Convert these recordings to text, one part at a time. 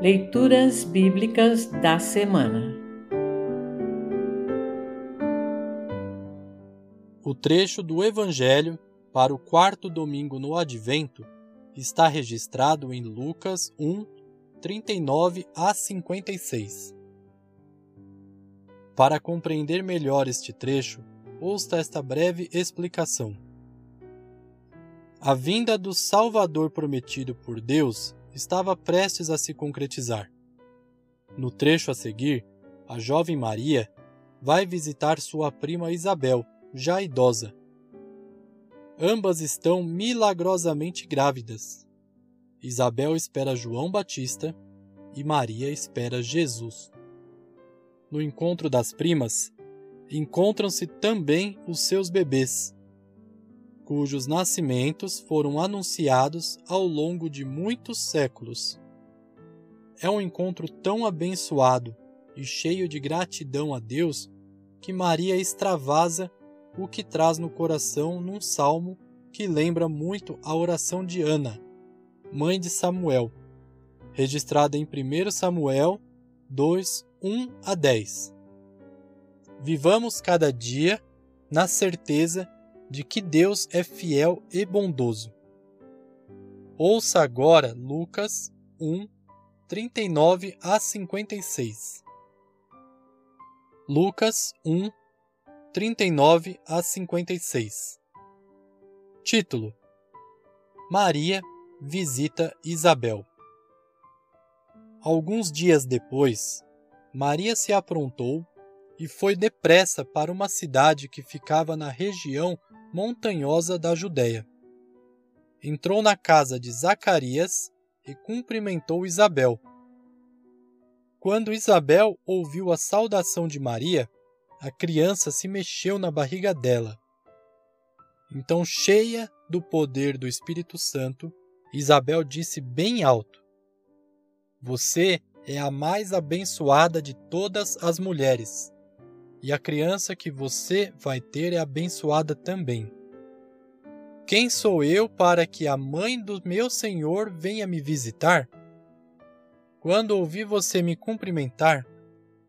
Leituras Bíblicas da Semana O trecho do Evangelho para o quarto domingo no Advento está registrado em Lucas 1, 39 a 56. Para compreender melhor este trecho, ouça esta breve explicação. A vinda do Salvador prometido por Deus estava prestes a se concretizar. No trecho a seguir, a jovem Maria vai visitar sua prima Isabel, já idosa. Ambas estão milagrosamente grávidas. Isabel espera João Batista e Maria espera Jesus. No encontro das primas, encontram-se também os seus bebês, cujos nascimentos foram anunciados ao longo de muitos séculos. É um encontro tão abençoado e cheio de gratidão a Deus que Maria extravasa o que traz no coração num salmo que lembra muito a oração de Ana, mãe de Samuel, registrada em 1 Samuel 2, 1 a 10. Vivamos cada dia na certeza de que Deus é fiel e bondoso. Ouça agora Lucas 1, 39 a 56. Lucas 1, 39 a 56. Título: Maria visita Isabel. Alguns dias depois, Maria se aprontou e foi depressa para uma cidade que ficava na região montanhosa da Judéia. Entrou na casa de Zacarias e cumprimentou Isabel. Quando Isabel ouviu a saudação de Maria, a criança se mexeu na barriga dela. Então, cheia do poder do Espírito Santo, Isabel disse bem alto: Você é a mais abençoada de todas as mulheres e a criança que você vai ter é abençoada também. Quem sou eu para que a mãe do meu Senhor venha me visitar? Quando ouvi você me cumprimentar,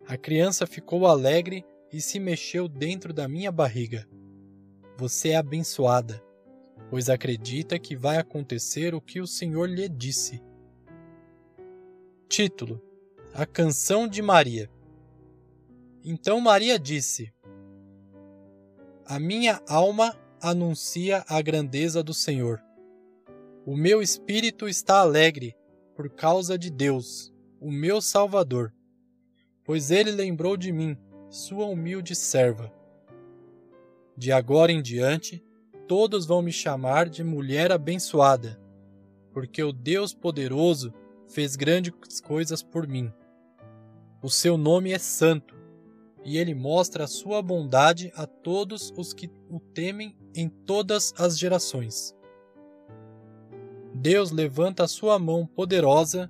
a criança ficou alegre e se mexeu dentro da minha barriga. Você é abençoada, pois acredita que vai acontecer o que o Senhor lhe disse. Título: A Canção de Maria. Então Maria disse: A minha alma anuncia a grandeza do Senhor. O meu espírito está alegre por causa de Deus, o meu Salvador, pois ele lembrou de mim, sua humilde serva. De agora em diante, todos vão me chamar de mulher abençoada, porque o Deus poderoso fez grandes coisas por mim. O seu nome é santo e ele mostra a sua bondade a todos os que o temem em todas as gerações. Deus levanta a sua mão poderosa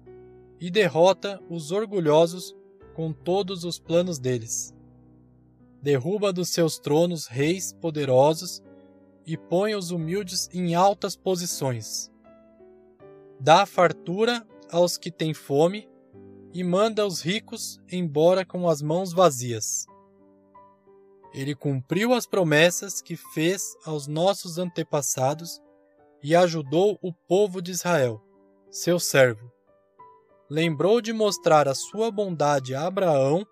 e derrota os orgulhosos com todos os planos deles. Derruba dos seus tronos reis poderosos e põe os humildes em altas posições. Dá fartura aos que têm fome e manda os ricos embora com as mãos vazias. Ele cumpriu as promessas que fez aos nossos antepassados e ajudou o povo de Israel, seu servo. Lembrou de mostrar a sua bondade a Abraão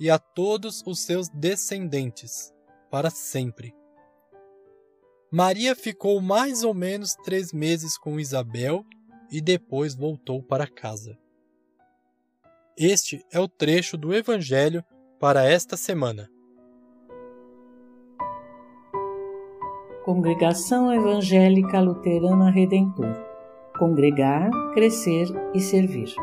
e a todos os seus descendentes, para sempre. Maria ficou mais ou menos três meses com Isabel e depois voltou para casa. Este é o trecho do Evangelho para esta semana. Congregação Evangélica Luterana Redentor Congregar, Crescer e Servir.